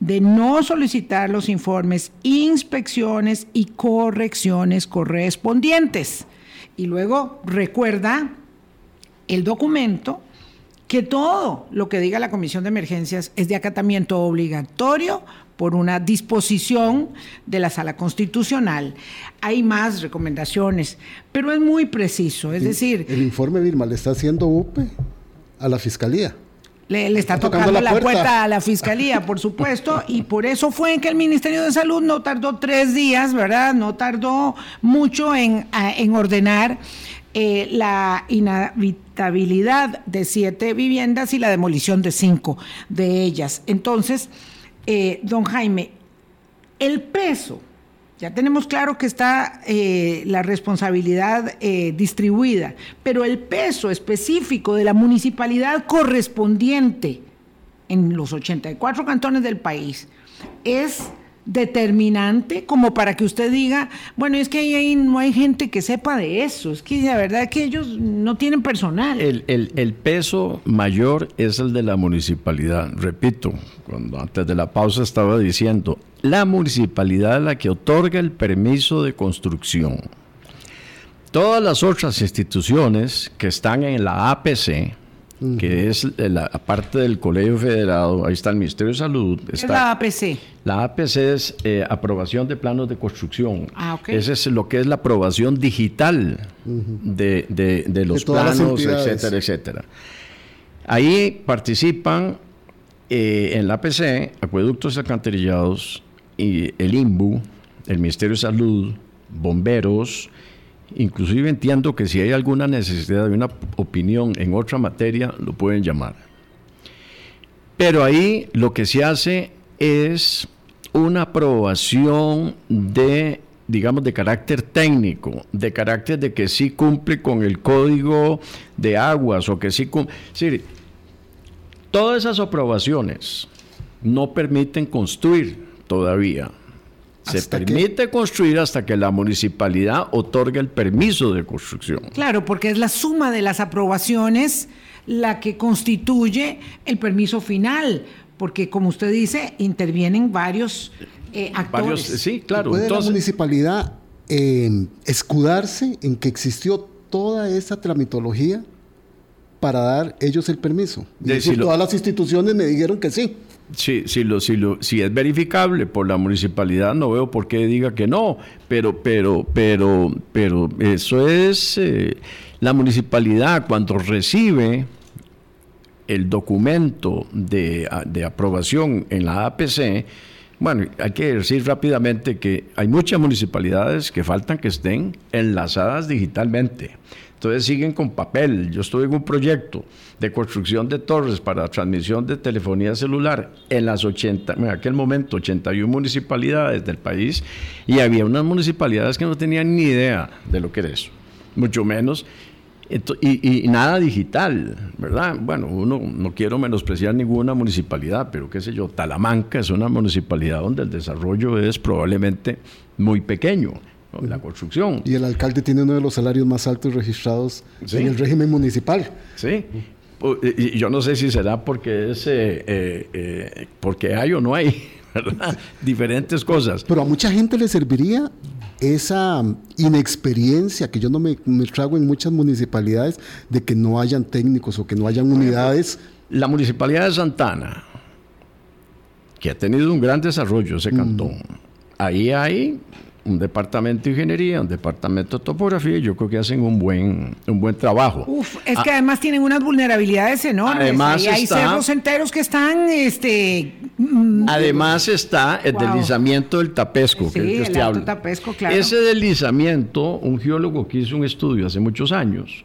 de no solicitar los informes, inspecciones y correcciones correspondientes. Y luego recuerda el documento que todo lo que diga la Comisión de Emergencias es de acatamiento obligatorio por una disposición de la Sala Constitucional. Hay más recomendaciones, pero es muy preciso, es decir, El informe Vilma le está haciendo UPE a la fiscalía. Le, le está Está tocando, tocando la la puerta. puerta a la <laughs> fiscalía, por supuesto, y por eso fue que el Ministerio de Salud no tardó tres días, ¿verdad? No tardó mucho en, en ordenar eh, la inhabitabilidad de siete viviendas y la demolición de cinco de ellas. Entonces, eh, don Jaime, el peso, ya tenemos claro que está eh, la responsabilidad eh, distribuida, pero el peso específico de la municipalidad correspondiente en los 84 cantones del país es determinante como para que usted diga, bueno, es que ahí, no hay gente que sepa de eso, es que la verdad es que ellos no tienen personal. El, el- el peso mayor es el de la municipalidad. Repito, cuando antes de la pausa estaba diciendo, la municipalidad es la que otorga el permiso de construcción. Todas las otras instituciones que están en la APC, que es la parte del Colegio Federado, ahí está el Ministerio de Salud, es está la APC. la APC es eh, aprobación de planos de construcción. Ah, ok. Ese es lo que es la aprobación digital de, de- de los planos, etcétera, etcétera. Ahí participan eh, en la APC Acueductos Alcantarillados y el INBU, el Ministerio de Salud, bomberos. Inclusive entiendo que si hay alguna necesidad de una opinión en otra materia, lo pueden llamar. Pero ahí lo que se hace es una aprobación de digamos, de carácter técnico, de carácter de que sí cumple con el código de aguas o que sí cumple. Sí, todas esas aprobaciones no permiten construir todavía. Se permite construir hasta que la municipalidad otorgue el permiso de construcción. Claro, porque es la suma de las aprobaciones la que constituye el permiso final, porque como usted dice, intervienen varios eh, actores. Varios, sí, claro. ¿Puede la municipalidad eh, escudarse en que existió toda esa tramitología para dar ellos el permiso? Decir, todas las instituciones me dijeron que sí si, si, lo, si, lo, si es verificable por la municipalidad, no veo por qué diga que no, pero, pero, pero, pero eso es eh, la municipalidad cuando recibe el documento de, de aprobación en la APC, bueno, hay que decir rápidamente que hay muchas municipalidades que faltan que estén enlazadas digitalmente. Entonces siguen con papel. Yo estoy en un proyecto de construcción de torres para transmisión de telefonía celular en las 80, en aquel momento 81 municipalidades del país y había unas municipalidades que no tenían ni idea de lo que era eso, mucho menos. Y, nada digital, ¿verdad? Bueno, uno no quiero menospreciar ninguna municipalidad, pero qué sé yo, Talamanca es una municipalidad donde el desarrollo es probablemente muy pequeño la construcción. Y el alcalde tiene uno de los salarios más altos registrados en el régimen municipal. Sí. Y yo no sé si será porque es eh, eh, eh, porque hay o no hay, <laughs> ¿verdad? Diferentes cosas. Pero a mucha gente le serviría esa inexperiencia que yo no me, me, trago en muchas municipalidades de que no hayan técnicos o que no hayan unidades. La municipalidad de Santana, que ha tenido un gran desarrollo ese cantón, ahí hay un departamento de ingeniería, un departamento de topografía, yo creo que hacen un buen, un buen trabajo. Uf, es que ah, además tienen unas vulnerabilidades enormes. Además hay cerros enteros que están, este... Mm, además está el deslizamiento del Tapesco, que, es el que Tapesco, claro. Ese deslizamiento, un geólogo que hizo un estudio hace muchos años,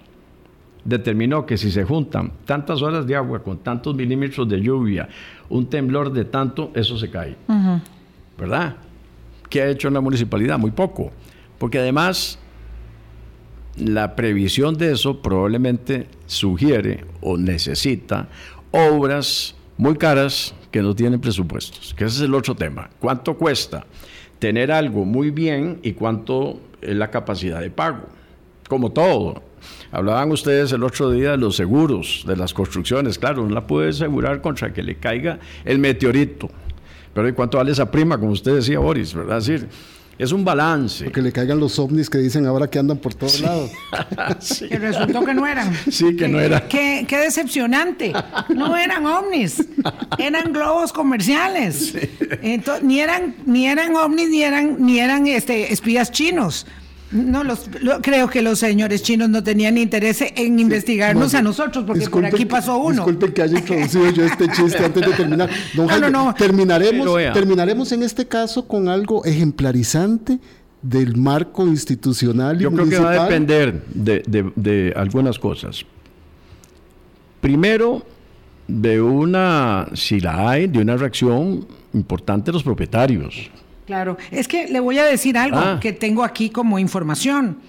determinó que si se juntan tantas horas de agua con tantos milímetros de lluvia, un temblor de tanto, eso se cae. ¿Verdad? ¿Qué ha hecho la municipalidad? Muy poco. Porque además la previsión de eso probablemente sugiere o necesita obras muy caras que no tienen presupuestos, que ese es el otro tema. ¿Cuánto cuesta tener algo muy bien y cuánto es la capacidad de pago? Como todo. Hablaban ustedes el otro día de los seguros, de las construcciones. Claro, no la puede asegurar contra que le caiga el meteorito pero ¿y cuánto vale esa prima, como usted decía, Boris? ¿Verdad? Es decir, es un balance. Que le caigan los ovnis que dicen ahora que andan por todos lados. <laughs> Que resultó que no eran. Sí, que no eran. Qué, decepcionante. No eran ovnis, eran globos comerciales. ni eran, ni eran ovnis, ni eran, ni eran este, espías chinos. No, los, creo que los señores chinos no tenían interés en investigarnos a nosotros, porque por aquí pasó uno. Disculpen que haya introducido yo este chiste antes de terminar. <laughs> no, no, terminaremos, terminaremos en este caso con algo ejemplarizante del marco institucional y Yo creo que va a depender de, de algunas cosas. Primero, de una, si la hay, de una reacción importante de los propietarios. Claro, es que le voy a decir algo ah. que tengo aquí como información.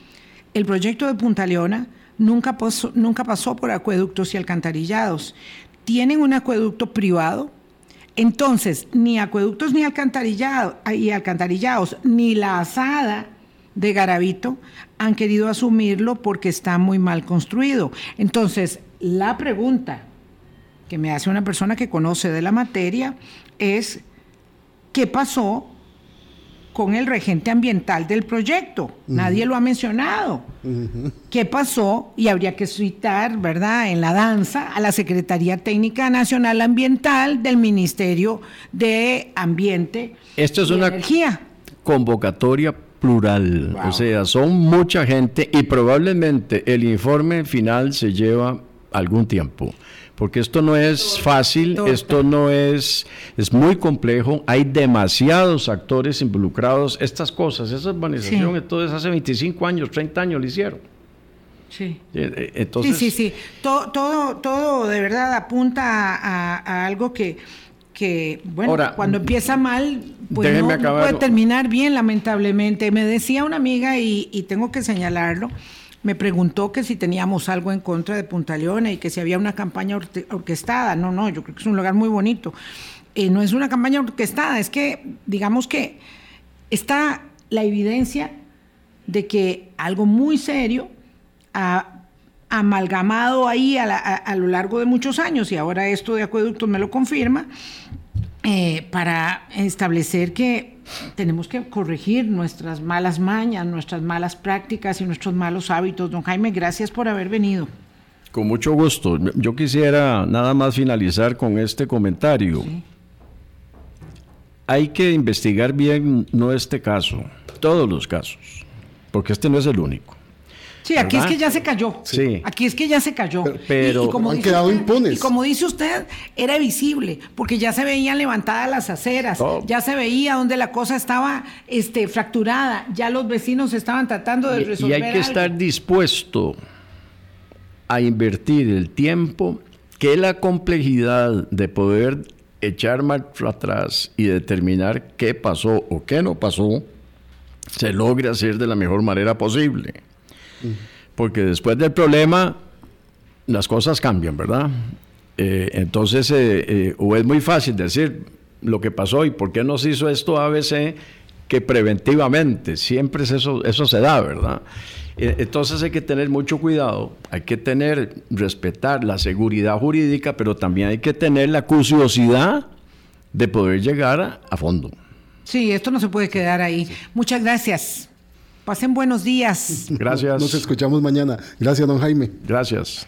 El proyecto de Punta Leona nunca pasó, nunca pasó por acueductos y alcantarillados. Tienen un acueducto privado. Entonces, ni acueductos ni alcantarillados, y alcantarillados, ni la asada de Garavito han querido asumirlo porque está muy mal construido. Entonces, la pregunta que me hace una persona que conoce de la materia es, ¿qué pasó con el regente ambiental del proyecto. Nadie lo ha mencionado. ¿Qué pasó? Y habría que citar, ¿verdad?, en la danza a la Secretaría Técnica Nacional Ambiental del Ministerio de Ambiente Esto es una Energía. convocatoria plural. O sea, son mucha gente y probablemente el informe final se lleva algún tiempo porque esto no es fácil, esto no es, es muy complejo, hay demasiados actores involucrados, estas cosas, esa urbanización, entonces hace 25 años, 30 años lo hicieron. Sí. Eh, eh, entonces, sí, sí, sí. Todo, todo, todo de verdad apunta a, algo que, que, bueno, cuando empieza mal, pues no, puede terminar bien, lamentablemente. Me decía una amiga, y, y, tengo que señalarlo, me preguntó que si teníamos algo en contra de Punta Leona y que si había una campaña orquestada. No, no, yo creo que es un lugar muy bonito. Eh, no es una campaña orquestada, es que, digamos que está la evidencia de que algo muy serio ha amalgamado ahí a, lo largo de muchos años, y ahora esto de acueductos me lo confirma, eh, para establecer que tenemos que corregir nuestras malas mañas, nuestras malas prácticas y nuestros malos hábitos. Don Jaime, gracias por haber venido. Con mucho gusto. Yo quisiera nada más finalizar con este comentario. Hay que investigar bien no este caso, todos los casos, porque este no es el único. Sí, aquí es que ya se cayó. Sí. Aquí es que ya se cayó. Pero, como han quedado impunes. Y como dice usted, era visible, porque ya se veían levantadas las aceras, oh. ya se veía donde la cosa estaba este, fracturada, ya los vecinos estaban tratando de resolver. Y hay que estar dispuesto a invertir el tiempo que la complejidad de poder echar marcha atrás y determinar qué pasó o qué no pasó, se logre hacer de la mejor manera posible. Porque después del problema, las cosas cambian, ¿verdad? Eh, entonces, eh, eh, o es muy fácil decir lo que pasó y por qué no se hizo esto ABC que preventivamente. Siempre eso, eso se da, ¿verdad? Entonces hay que tener mucho cuidado, hay que tener, respetar la seguridad jurídica, pero también hay que tener la curiosidad de poder llegar a fondo. Sí, esto no se puede quedar ahí. Muchas gracias. Pasen buenos días. Gracias. Nos escuchamos mañana. Gracias, don Jaime. Gracias.